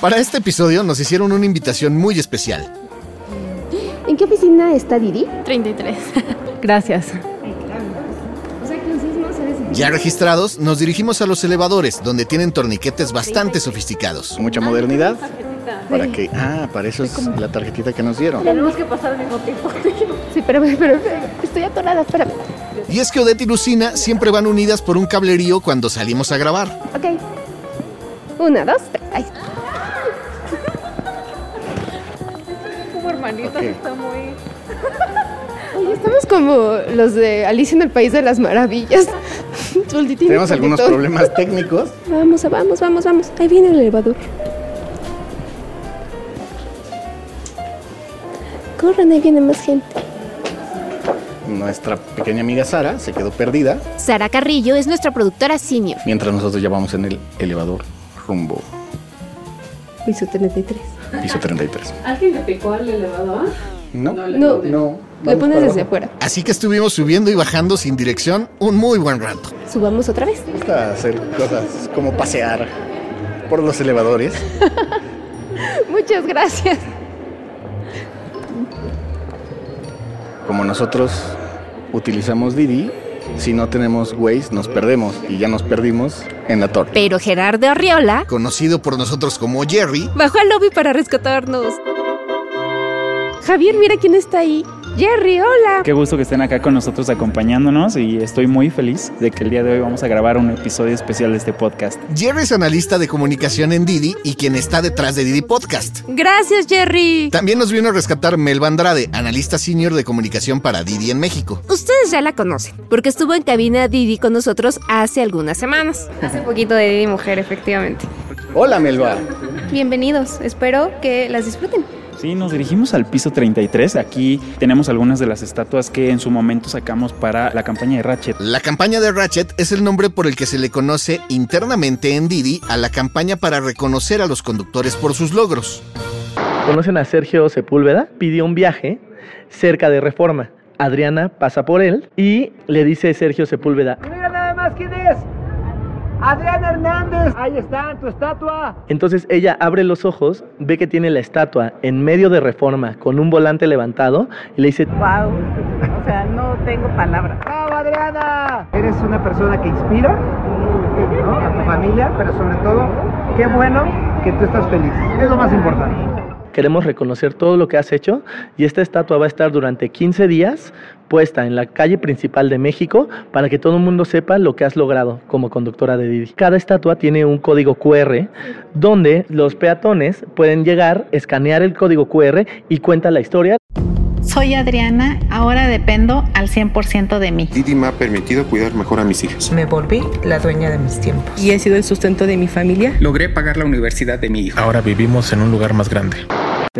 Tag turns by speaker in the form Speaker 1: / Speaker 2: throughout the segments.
Speaker 1: Para este episodio nos hicieron una invitación muy especial.
Speaker 2: ¿En qué oficina está Didi?
Speaker 3: 33. Gracias.
Speaker 1: Ya registrados, nos dirigimos a los elevadores, donde tienen torniquetes bastante sofisticados.
Speaker 4: Mucha modernidad. Para que. Ah, para eso es la tarjetita que nos dieron.
Speaker 3: Tenemos que pasar al mismo tiempo.
Speaker 2: Sí, pero, pero estoy atorada, espérame.
Speaker 1: Y es que Odette y Lucina siempre van unidas por un cablerío cuando salimos a grabar.
Speaker 2: Ok. Una, dos, tres. Ahí.
Speaker 3: Como hermanitas,
Speaker 4: Ok.
Speaker 3: está muy...
Speaker 2: Oye, estamos como los de Alicia en el País de las Maravillas.
Speaker 4: Tenemos algunos problemas técnicos.
Speaker 2: Vamos, vamos, vamos, vamos. Ahí viene el elevador. Corran, ahí viene más gente.
Speaker 4: Nuestra pequeña amiga Sara se quedó perdida
Speaker 5: Sara Carrillo es nuestra productora senior.
Speaker 4: mientras nosotros ya vamos en el elevador rumbo
Speaker 2: Piso 33.
Speaker 4: piso 33.
Speaker 3: ¿Alguien le picó al elevador?
Speaker 4: ¿No?
Speaker 2: No,
Speaker 4: No.
Speaker 2: le
Speaker 4: vamos
Speaker 2: pones desde afuera.
Speaker 1: Así que estuvimos subiendo y bajando sin dirección un muy buen rato.
Speaker 2: Subamos otra vez.
Speaker 4: Me gusta hacer cosas como pasear por los elevadores.
Speaker 2: Muchas gracias.
Speaker 4: Como nosotros utilizamos Didi, si no tenemos Waze nos perdemos y ya nos perdimos en la torre.
Speaker 5: Pero Gerardo Arriola
Speaker 1: Conocido por nosotros como Jerry,
Speaker 5: bajó al lobby para rescatarnos.
Speaker 2: Javier, mira quién está ahí. Jerry, hola.
Speaker 6: Qué gusto que estén acá con nosotros acompañándonos y estoy muy feliz de que el día de hoy vamos a grabar un episodio especial de este podcast.
Speaker 1: Jerry es analista de comunicación en Didi y quien está detrás de Didi Podcast.
Speaker 5: Gracias, Jerry.
Speaker 1: También nos vino a rescatar Melba Andrade, analista senior de comunicación para Didi en México.
Speaker 5: Ustedes ya la conocen, porque estuvo en cabina Didi con nosotros hace algunas semanas.
Speaker 7: Hace poquito de Didi Mujer, efectivamente.
Speaker 4: Hola Melba.
Speaker 7: Bienvenidos, espero que las disfruten.
Speaker 6: Sí, nos dirigimos al piso 33. Aquí tenemos algunas de las estatuas que en su momento sacamos para la campaña de Ratchet.
Speaker 1: La campaña de Ratchet es el nombre por el que se le conoce internamente en Didi a la campaña para reconocer a los conductores por sus logros.
Speaker 8: ¿Conocen a Sergio Sepúlveda? Pidió un viaje cerca de Reforma. Adriana pasa por él y le dice Sergio Sepúlveda,
Speaker 9: Mira nada más quién es. Adrián Hernández. Ahí está, tu estatua.
Speaker 8: entonces ella abre los ojos, ve que tiene la estatua en medio de Reforma con un volante levantado y le dice,
Speaker 10: Wow, o sea, no tengo palabras.
Speaker 9: ¡Bravo, Adriana! Eres una persona que inspira ¿no? a tu familia, pero sobre todo, qué bueno que tú estás feliz. Es lo más importante.
Speaker 8: Queremos reconocer todo lo que has hecho y esta estatua va a estar durante 15 días puesta en la calle principal de México para que todo el mundo sepa lo que has logrado como conductora de Didi. Cada estatua tiene un código QR donde los peatones pueden llegar, escanear el código QR y cuenta la historia.
Speaker 10: Soy Adriana, ahora dependo al 100% de mí.
Speaker 11: Didi me ha permitido cuidar mejor a mis hijas.
Speaker 10: Me volví la dueña de mis tiempos.
Speaker 2: Y he sido el sustento de mi familia.
Speaker 11: Logré pagar la universidad de mi hija.
Speaker 12: Ahora vivimos en un lugar más grande.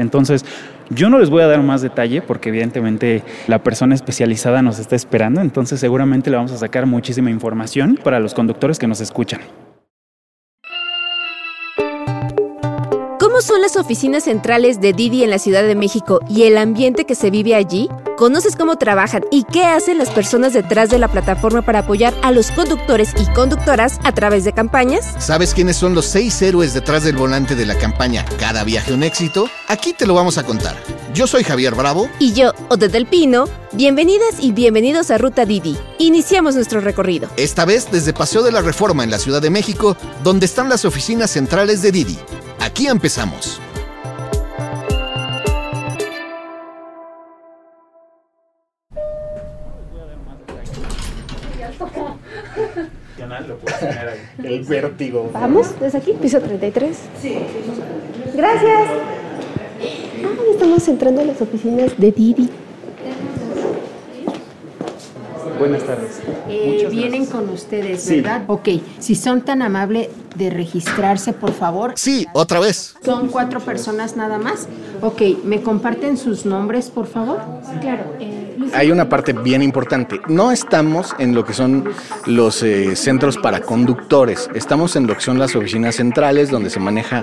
Speaker 6: Entonces, yo no les voy a dar más detalle porque evidentemente la persona especializada nos está esperando, entonces seguramente le vamos a sacar muchísima información para los conductores que nos escuchan.
Speaker 5: ¿Cómo son las oficinas centrales de Didi en la Ciudad de México y el ambiente que se vive allí? ¿Conoces cómo trabajan y qué hacen las personas detrás de la plataforma para apoyar a los conductores y conductoras a través de campañas?
Speaker 1: ¿Sabes quiénes son los seis héroes detrás del volante de la campaña Cada viaje un éxito? Aquí te lo vamos a contar. Yo soy Javier Bravo.
Speaker 5: Y yo, Odette del Pino, bienvenidas y bienvenidos a Ruta Didi. Iniciamos nuestro recorrido.
Speaker 1: Esta vez desde Paseo de la Reforma en la Ciudad de México, donde están las oficinas centrales de Didi. Aquí empezamos.
Speaker 4: El vértigo.
Speaker 2: Vamos, desde aquí, piso 33. Sí. Gracias. Ah, estamos entrando a las oficinas de Didi.
Speaker 6: Buenas tardes.
Speaker 13: Eh, vienen con ustedes,
Speaker 1: Sí.
Speaker 13: ¿verdad? Ok, si son tan amables de registrarse, por favor.
Speaker 1: Sí, otra vez.
Speaker 13: Son cuatro personas nada más. Ok, ¿me comparten sus nombres, por favor?
Speaker 2: Claro.
Speaker 4: Hay una parte bien importante. No estamos en lo que son los eh, centros para conductores. Estamos en lo que son las oficinas centrales donde se maneja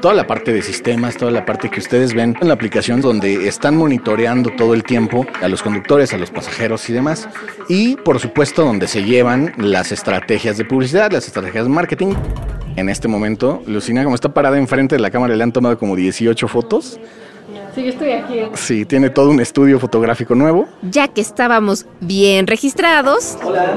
Speaker 4: toda la parte de sistemas, toda la parte que ustedes ven en la aplicación donde están monitoreando todo el tiempo a los conductores, a los pasajeros y demás. Y por supuesto donde se llevan las estrategias de publicidad, las estrategias de marketing. en este momento. Lucina, como está parada enfrente de la cámara, le han tomado como 18 fotos.
Speaker 3: Sí, yo estoy aquí.
Speaker 4: Sí, tiene todo un estudio fotográfico nuevo.
Speaker 5: Ya que estábamos bien registrados.
Speaker 6: Hola.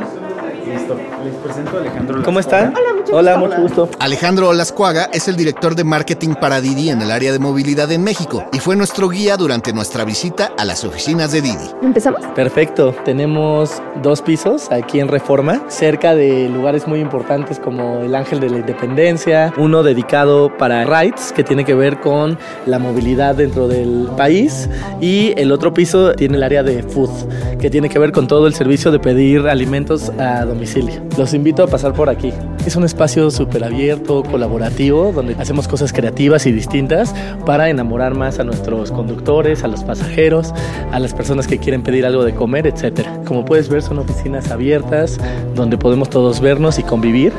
Speaker 6: Listo. Les presento a Alejandro.
Speaker 8: ¿Cómo están?
Speaker 2: Hola,
Speaker 8: Hola, mucho gusto.
Speaker 1: Alejandro Olascuaga es el director de marketing para Didi en el área de movilidad en México y fue nuestro guía durante nuestra visita a las oficinas de Didi.
Speaker 2: ¿Empezamos?
Speaker 8: Perfecto. Tenemos dos pisos aquí en Reforma, cerca de lugares muy importantes como el Ángel de la Independencia, uno dedicado para rides, que tiene que ver con la movilidad dentro del país, y el otro piso tiene el área de food, que tiene que ver con todo el servicio de pedir alimentos a domicilio. Los invito a pasar por aquí. Es un espacio súper abierto, colaborativo, donde hacemos cosas creativas y distintas para enamorar más a nuestros conductores, a los pasajeros, a las personas que quieren pedir algo de comer, etc. Como puedes ver, son oficinas abiertas donde podemos todos vernos y convivir.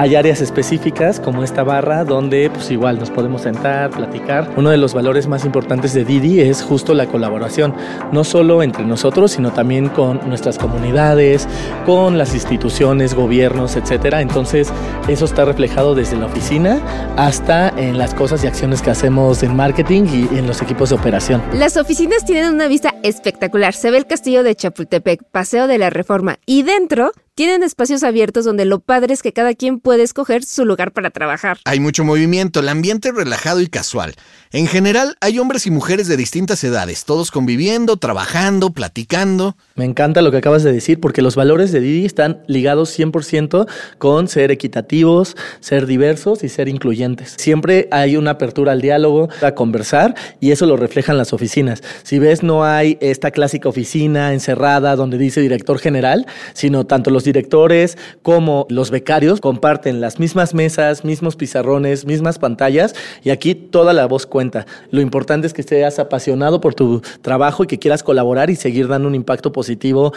Speaker 8: Hay áreas específicas como esta barra donde pues igual nos podemos sentar, platicar. Uno de los valores más importantes de Didi es justo la colaboración, no solo entre nosotros, sino también con nuestras comunidades, con las instituciones, gobiernos, etcétera. Entonces, eso está reflejado desde la oficina hasta en las cosas y acciones que hacemos en marketing y en los equipos de operación.
Speaker 5: Las oficinas tienen una vista espectacular. Se ve el castillo de Chapultepec, Paseo de la Reforma y dentro tienen espacios abiertos donde lo padre es que cada quien puede escoger su lugar para trabajar.
Speaker 1: Hay mucho movimiento, el ambiente es relajado y casual. En general, hay hombres y mujeres de distintas edades, todos conviviendo, trabajando, platicando.
Speaker 8: Me encanta lo que acabas de decir porque los valores de Didi están ligados 100% con ser equitativos, ser diversos y ser incluyentes. Siempre hay una apertura al diálogo, a conversar y eso lo reflejan las oficinas. Si ves, no hay esta clásica oficina encerrada donde dice director general, sino tanto los directores como los becarios comparten las mismas mesas, mismos pizarrones, mismas pantallas y aquí toda la voz cuenta. Lo importante es que seas apasionado por tu trabajo y que quieras colaborar y seguir dando un impacto positivo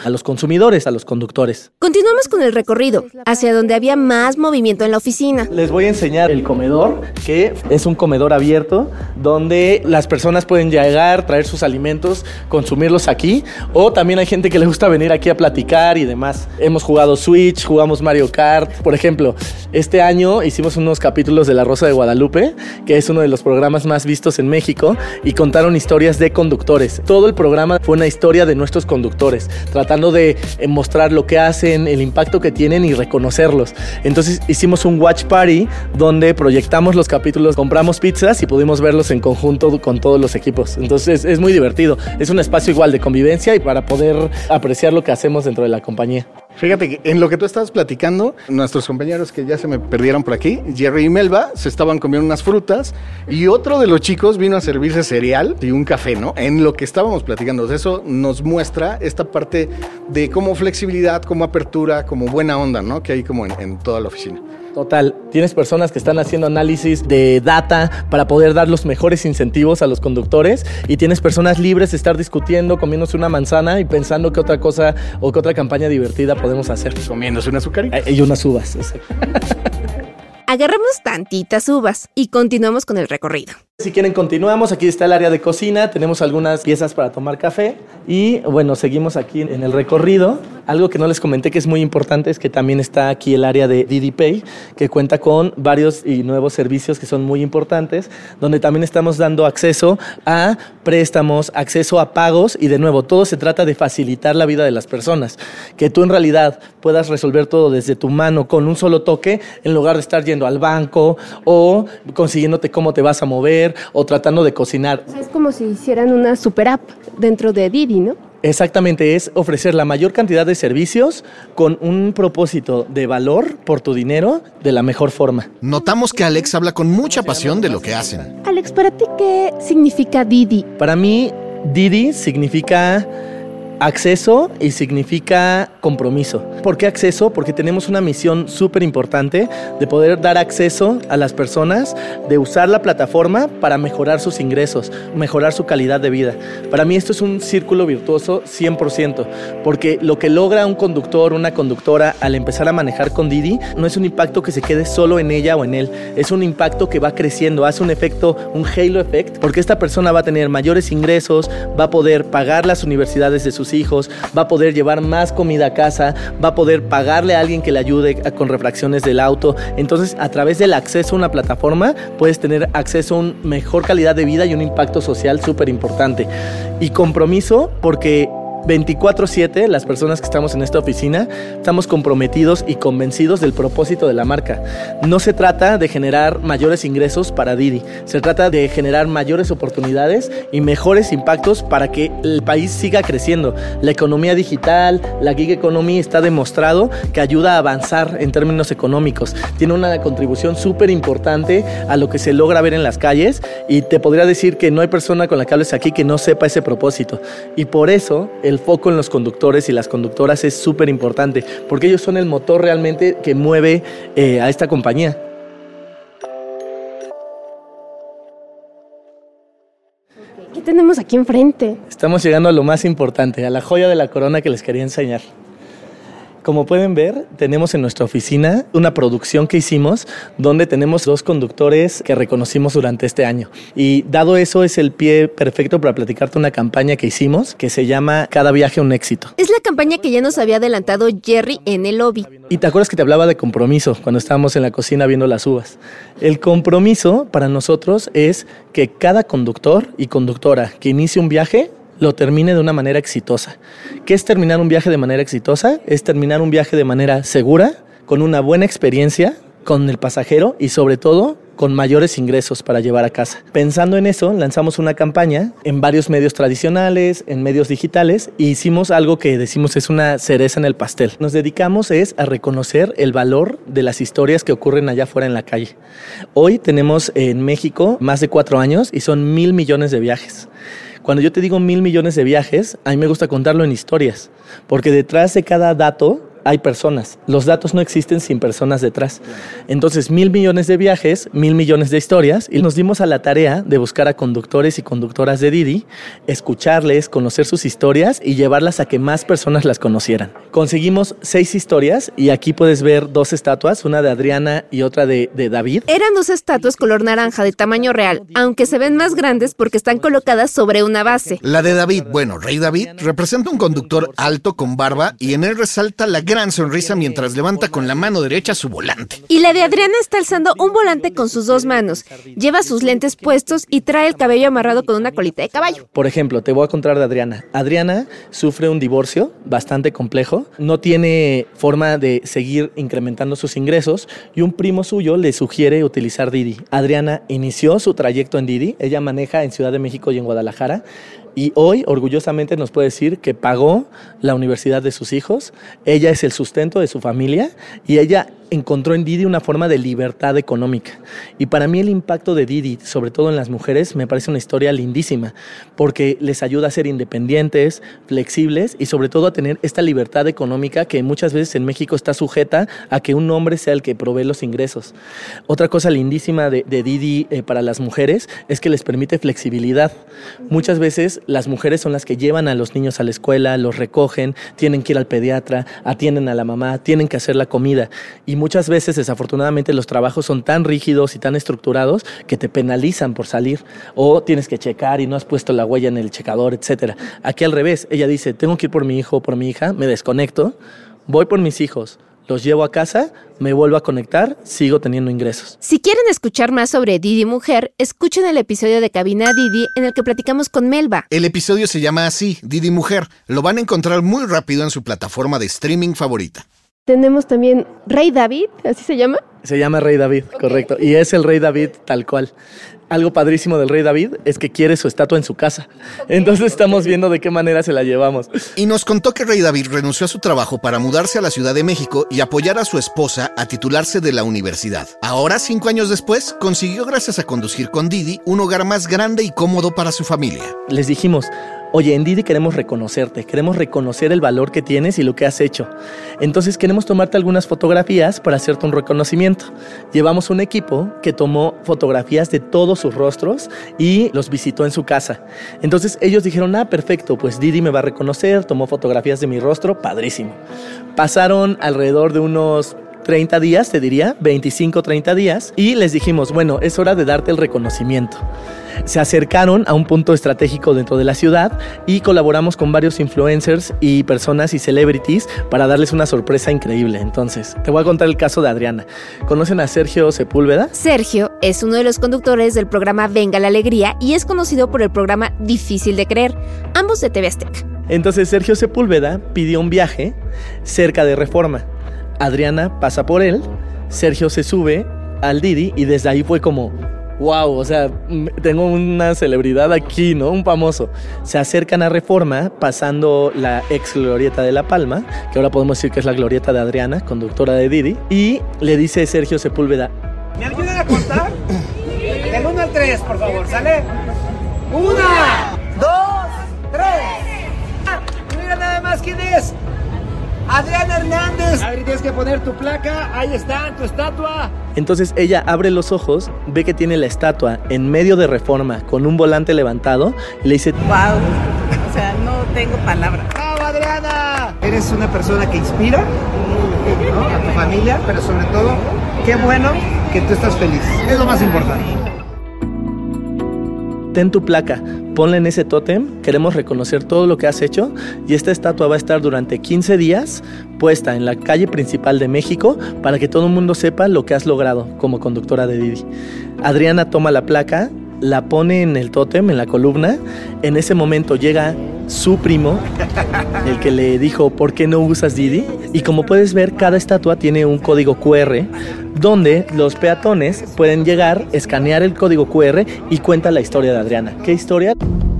Speaker 8: a los consumidores, a los conductores.
Speaker 5: Continuamos con el recorrido, hacia donde había más movimiento en la oficina.
Speaker 8: Les voy a enseñar el comedor, que es un comedor abierto donde las personas pueden llegar, traer sus alimentos, consumirlos aquí, o también hay gente que le gusta venir aquí a platicar y demás. Hemos jugado Switch, jugamos Mario Kart. Por ejemplo, este año hicimos unos capítulos de La Rosa de Guadalupe, que es uno de los programas más vistos en México, y contaron historias de conductores. Todo el programa fue una historia de nuestros conductores, tratando de eh, mostrar lo que hacen, el impacto que tienen y reconocerlos. Entonces hicimos un watch party donde proyectamos los capítulos, compramos pizzas y pudimos verlos en conjunto con todos los equipos. Entonces es muy divertido. Es un espacio igual de convivencia y para poder apreciar lo que hacemos dentro de la compañía.
Speaker 4: Fíjate que en lo que tú estabas platicando, nuestros compañeros que ya se me perdieron por aquí, Jerry y Melba, se estaban comiendo unas frutas y otro de los chicos vino a servirse cereal y un café, ¿no? En lo que estábamos platicando. Eso nos muestra esta parte de como flexibilidad, como apertura, como buena onda, ¿no? Que hay como en, en toda la oficina.
Speaker 8: Total, tienes personas que están haciendo análisis de data para poder dar los mejores incentivos a los conductores y tienes personas libres de estar discutiendo, comiéndose una manzana y pensando qué otra cosa o qué otra campaña divertida podemos hacer.
Speaker 4: Comiéndose una azucarita.
Speaker 8: Y unas uvas.
Speaker 5: Agarramos tantitas uvas y continuamos con el recorrido.
Speaker 8: Si quieren continuamos, aquí está el área de cocina, tenemos algunas piezas para tomar café. Y bueno, seguimos aquí en el recorrido. Algo que no les comenté que es muy importante es que también está aquí el área de Didi Pay, que cuenta con varios y nuevos servicios que son muy importantes, donde también estamos dando acceso a préstamos, acceso a pagos. Y de nuevo, todo se trata de facilitar la vida de las personas, que tú en realidad puedas resolver todo desde tu mano con un solo toque en lugar de estar yendo al banco o consiguiéndote cómo te vas a mover o tratando de cocinar.
Speaker 2: Es como si hicieran una super app dentro de Didi, ¿no?
Speaker 8: Exactamente, es ofrecer la mayor cantidad de servicios con un propósito de valor por tu dinero de la mejor forma.
Speaker 1: Notamos que Alex habla con mucha pasión de lo que hacen.
Speaker 2: Alex, ¿para ti qué significa Didi?
Speaker 8: Para mí, Didi significa acceso y significa compromiso. ¿Por qué acceso? Porque tenemos una misión súper importante de poder dar acceso a las personas, de usar la plataforma para mejorar sus ingresos, mejorar su calidad de vida. Para mí esto es un círculo virtuoso 100%, porque lo que logra un conductor, una conductora al empezar a manejar con Didi, no es un impacto que se quede solo en ella o en él, es un impacto que va creciendo, hace un efecto, un halo effect, porque esta persona va a tener mayores ingresos, va a poder pagar las universidades de sus hijos, va a poder llevar más comida a casa, va a poder pagarle a alguien que le ayude con refracciones del auto. Entonces, a través del acceso a una plataforma, puedes tener acceso a una mejor calidad de vida y un impacto social súper importante. Y compromiso porque 24/7, las personas que estamos en esta oficina, estamos comprometidos y convencidos del propósito de la marca. No se trata de generar mayores ingresos para Didi, se trata de generar mayores oportunidades y mejores impactos para que el país siga creciendo. La economía digital, la gig economy está demostrado que ayuda a avanzar en términos económicos. Tiene una contribución súper importante a lo que se logra ver en las calles y te podría decir que no hay persona con la que hables aquí que no sepa ese propósito. Y por eso el el foco en los conductores y las conductoras es súper importante, porque ellos son el motor realmente que mueve eh, a esta compañía.
Speaker 2: ¿Qué tenemos aquí enfrente?
Speaker 8: Estamos llegando a lo más importante, a la joya de la corona que les quería enseñar. Como pueden ver, tenemos en nuestra oficina una producción que hicimos donde tenemos dos conductores que reconocimos durante este año. Y dado eso es el pie perfecto para platicarte una campaña que hicimos que se llama Cada viaje un éxito.
Speaker 5: Es la campaña que ya nos había adelantado Jerry en el lobby.
Speaker 8: Y te acuerdas que te hablaba de compromiso cuando estábamos en la cocina viendo las uvas. El compromiso para nosotros es que cada conductor y conductora que inicie un viaje lo termine de una manera exitosa. ¿Qué es terminar un viaje de manera exitosa? Es terminar un viaje de manera segura, con una buena experiencia con el pasajero y sobre todo con mayores ingresos para llevar a casa. Pensando en eso, lanzamos una campaña en varios medios tradicionales, en medios digitales, e hicimos algo que decimos es una cereza en el pastel. Nos dedicamos es a reconocer el valor de las historias que ocurren allá afuera en la calle. Hoy tenemos en México más de cuatro años y son mil millones de viajes. Cuando yo te digo mil millones de viajes, a mí me gusta contarlo en historias, porque detrás de cada dato hay personas. Los datos no existen sin personas detrás. Entonces, mil millones de viajes, mil millones de historias, y nos dimos a la tarea de buscar a conductores y conductoras de Didi, escucharles, conocer sus historias y llevarlas a que más personas las conocieran. Conseguimos seis historias y aquí puedes ver dos estatuas, una de Adriana y otra de, de David.
Speaker 5: Eran dos estatuas color naranja de tamaño real, aunque se ven más grandes porque están colocadas sobre una base.
Speaker 1: La de David, bueno, Rey David, representa un conductor alto con barba y en él resalta la gran sonrisa mientras levanta con la mano derecha su volante.
Speaker 5: Y la de Adriana está alzando un volante con sus dos manos. Lleva sus lentes puestos y trae el cabello amarrado con una colita de caballo.
Speaker 8: Por ejemplo, te voy a contar de Adriana. Adriana sufre un divorcio bastante complejo, no tiene forma de seguir incrementando sus ingresos y un primo suyo le sugiere utilizar Didi. Adriana inició su trayecto en Didi, ella maneja en Ciudad de México y en Guadalajara y hoy orgullosamente nos puede decir que pagó la universidad de sus hijos, ella es el sustento de su familia y ella encontró en Didi una forma de libertad económica. Y para mí el impacto de Didi, sobre todo en las mujeres, me parece una historia lindísima, porque les ayuda a ser independientes, flexibles y sobre todo a tener esta libertad económica que muchas veces en México está sujeta a que un hombre sea el que provee los ingresos. Otra cosa lindísima de, Didi eh, para las mujeres es que les permite flexibilidad. Muchas veces las mujeres son las que llevan a los niños a la escuela, los recogen, tienen que ir al pediatra, atienden a la mamá, tienen que hacer la comida. Y muchas veces, desafortunadamente, los trabajos son tan rígidos y tan estructurados que te penalizan por salir o tienes que checar y no has puesto la huella en el checador, etcétera. Aquí al revés, ella dice, tengo que ir por mi hijo o por mi hija, me desconecto, voy por mis hijos, los llevo a casa, me vuelvo a conectar, sigo teniendo ingresos.
Speaker 5: Si quieren escuchar más sobre Didi Mujer, escuchen el episodio de Cabina Didi en el que platicamos con Melba.
Speaker 1: El episodio se llama así, Didi Mujer. Lo van a encontrar muy rápido en su plataforma de streaming favorita.
Speaker 2: Tenemos también Rey David, ¿así se llama?
Speaker 8: Se llama Rey David, correcto. Y es el Rey David tal cual. Algo padrísimo del Rey David es que quiere su estatua en su casa. Entonces estamos viendo de qué manera se la llevamos.
Speaker 1: Y nos contó que Rey David renunció a su trabajo para mudarse a la Ciudad de México y apoyar a su esposa a titularse de la universidad. Ahora, cinco años después, consiguió, gracias a conducir con Didi, un hogar más grande y cómodo para su familia.
Speaker 8: Les dijimos, oye, en Didi queremos reconocerte, queremos reconocer el valor que tienes y lo que has hecho. Entonces queremos tomarte algunas fotografías para hacerte un reconocimiento. Llevamos un equipo que tomó fotografías de todos sus rostros y los visitó en su casa. Entonces ellos dijeron, ah, perfecto, pues Didi me va a reconocer, tomó fotografías de mi rostro, padrísimo. Pasaron alrededor de unos 30 días, te diría, 25, 30 días, y les dijimos, bueno, es hora de darte el reconocimiento. Se acercaron a un punto estratégico dentro de la ciudad y colaboramos con varios influencers y personas y celebrities para darles una sorpresa increíble. Entonces, te voy a contar el caso de Adriana. ¿Conocen a Sergio Sepúlveda?
Speaker 5: Sergio es uno de los conductores del programa Venga la Alegría y es conocido por el programa Difícil de Creer, ambos de TV Azteca.
Speaker 8: Entonces Sergio Sepúlveda pidió un viaje cerca de Reforma. Adriana pasa por él, Sergio se sube al Didi y desde ahí fue como, wow, o sea, tengo una celebridad aquí, ¿no? Un famoso. Se acercan a Reforma pasando la ex glorieta de La Palma, que ahora podemos decir que es la glorieta de Adriana, conductora de Didi, y le dice Sergio Sepúlveda,
Speaker 9: ¿me ayudan a contar? Del 1 al 3, por favor, ¿sale? ¡Una! ¡Dos! ¡Tres! Ah, mira nada más quién es. Adriana Hernández. Adri, tienes que poner tu placa. Ahí está, tu estatua.
Speaker 8: Entonces ella abre los ojos, ve que tiene la estatua en medio de reforma con un volante levantado y le dice,
Speaker 14: wow, o sea, no tengo palabras.
Speaker 9: ¡Bravo, Adriana! Eres una persona que inspira ¿no? a tu familia, pero sobre todo, qué bueno que tú estás feliz. Es lo más importante.
Speaker 8: Ten tu placa, ponla en ese tótem, queremos reconocer todo lo que has hecho y esta estatua va a estar durante 15 días puesta en la calle principal de México para que todo el mundo sepa lo que has logrado como conductora de Didi. Adriana toma la placa, la pone en el tótem, en la columna, en ese momento llega su primo, el que le dijo, ¿por qué no usas Didi? Y como puedes ver, cada estatua tiene un código QR donde los peatones pueden llegar, escanear el código QR y cuenta la historia de Adriana. ¿Qué historia?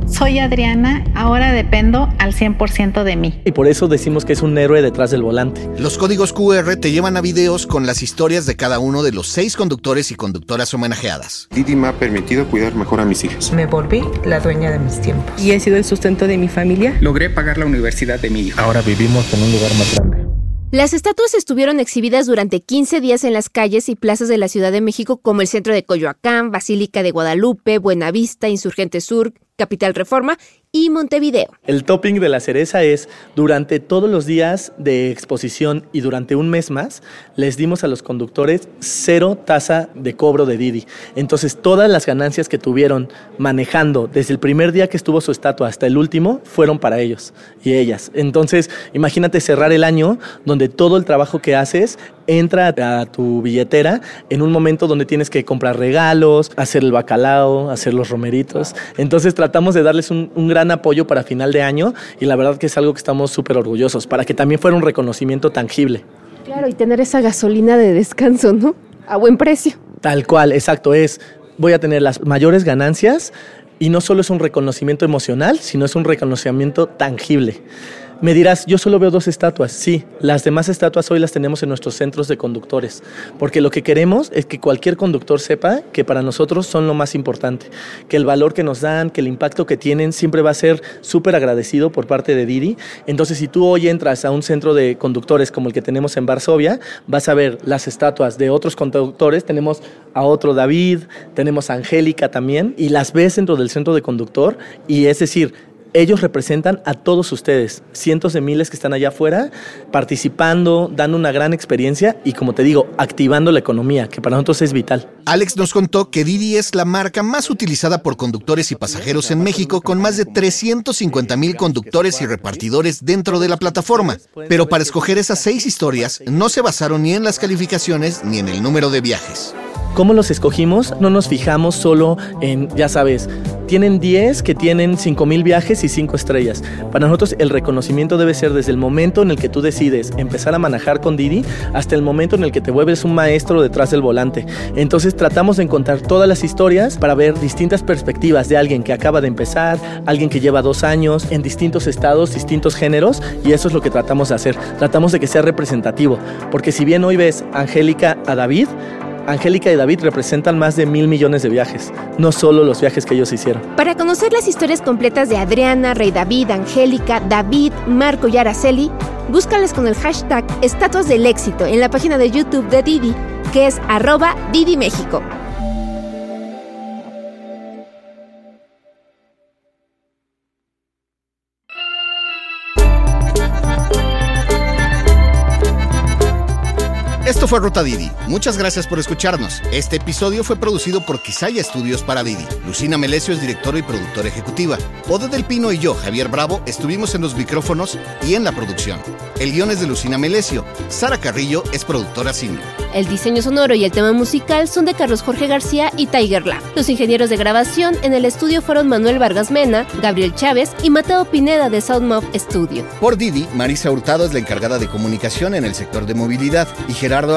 Speaker 10: Soy Adriana, ahora dependo al 100% de mí.
Speaker 8: Y por eso decimos que es un héroe detrás del volante.
Speaker 1: Los códigos QR te llevan a videos con las historias de cada uno de los seis conductores y conductoras homenajeadas.
Speaker 11: Didi me ha permitido cuidar mejor a mis hijas.
Speaker 14: Me volví la dueña de mis tiempos.
Speaker 15: Y he sido el sustento de mi familia.
Speaker 11: Logré pagar la universidad de mi hijo.
Speaker 12: Ahora vivimos en un lugar más grande.
Speaker 5: Las estatuas estuvieron exhibidas durante 15 días en las calles y plazas de la Ciudad de México como el centro de Coyoacán, Basílica de Guadalupe, Buenavista, Insurgente Sur, Capital Reforma y Montevideo.
Speaker 8: El topping de la cereza es, durante todos los días de exposición y durante un mes más, les dimos a los conductores cero tasa de cobro de Didi. Entonces, todas las ganancias que tuvieron manejando desde el primer día que estuvo su estatua hasta el último, fueron para ellos y ellas. Entonces, imagínate cerrar el año donde todo el trabajo que haces entra a tu billetera en un momento donde tienes que comprar regalos, hacer el bacalao, hacer los romeritos. Entonces tratamos de darles un, un gran apoyo para final de año y la verdad que es algo que estamos súper orgullosos, para que también fuera un reconocimiento tangible.
Speaker 2: Claro, y tener esa gasolina de descanso, ¿no? A buen precio.
Speaker 8: Tal cual, exacto, es, voy a tener las mayores ganancias y no solo es un reconocimiento emocional, sino es un reconocimiento tangible. Me dirás, yo solo veo dos estatuas. Sí, las demás estatuas hoy las tenemos en nuestros centros de conductores, porque lo que queremos es que cualquier conductor sepa que para nosotros son lo más importante, que el valor que nos dan, que el impacto que tienen siempre va a ser súper agradecido por parte de Didi. Entonces, si tú hoy entras a un centro de conductores como el que tenemos en Varsovia, vas a ver las estatuas de otros conductores. Tenemos a otro David, tenemos a Angélica también, y las ves dentro del centro de conductor, y es decir, ellos representan a todos ustedes, cientos de miles que están allá afuera, participando, dando una gran experiencia y, como te digo, activando la economía, que para nosotros es vital.
Speaker 1: Alex nos contó que Didi es la marca más utilizada por conductores y pasajeros en México, con más de 350 mil conductores y repartidores dentro de la plataforma. Pero para escoger esas seis historias, no se basaron ni en las calificaciones ni en el número de viajes.
Speaker 8: ¿Cómo los escogimos? No nos fijamos solo en, ya sabes, tienen 10 que tienen 5000 viajes y 5 estrellas. Para nosotros el reconocimiento debe ser desde el momento en el que tú decides empezar a manejar con Didi hasta el momento en el que te vuelves un maestro detrás del volante. Entonces tratamos de encontrar todas las historias para ver distintas perspectivas de alguien que acaba de empezar, alguien que lleva dos años, en distintos estados, distintos géneros, y eso es lo que tratamos de hacer. Tratamos de que sea representativo, porque si bien hoy ves Angélica a David, Angélica y David representan más de mil millones de viajes, no solo los viajes que ellos hicieron.
Speaker 5: Para conocer las historias completas de Adriana, Rey David, Angélica, David, Marco y Araceli, búscalas con el hashtag Estatuas del Éxito en la página de YouTube de Didi, que es arroba Didi México.
Speaker 1: Fue Ruta Didi. Muchas gracias por escucharnos. Este episodio fue producido por Quisaya Estudios para Didi. Lucina Melesio es directora y productora ejecutiva. Ode del Pino y yo, Javier Bravo, estuvimos en los micrófonos y en la producción. El guion es de Lucina Melesio. Sara Carrillo es productora senior.
Speaker 5: El diseño sonoro y el tema musical son de Carlos Jorge García y Tiger Lab. Los ingenieros de grabación en el estudio fueron Manuel Vargas Mena, Gabriel Chávez y Mateo Pineda de Soundmob Studio.
Speaker 1: Por Didi, Marisa Hurtado es la encargada de comunicación en el sector de movilidad y Gerardo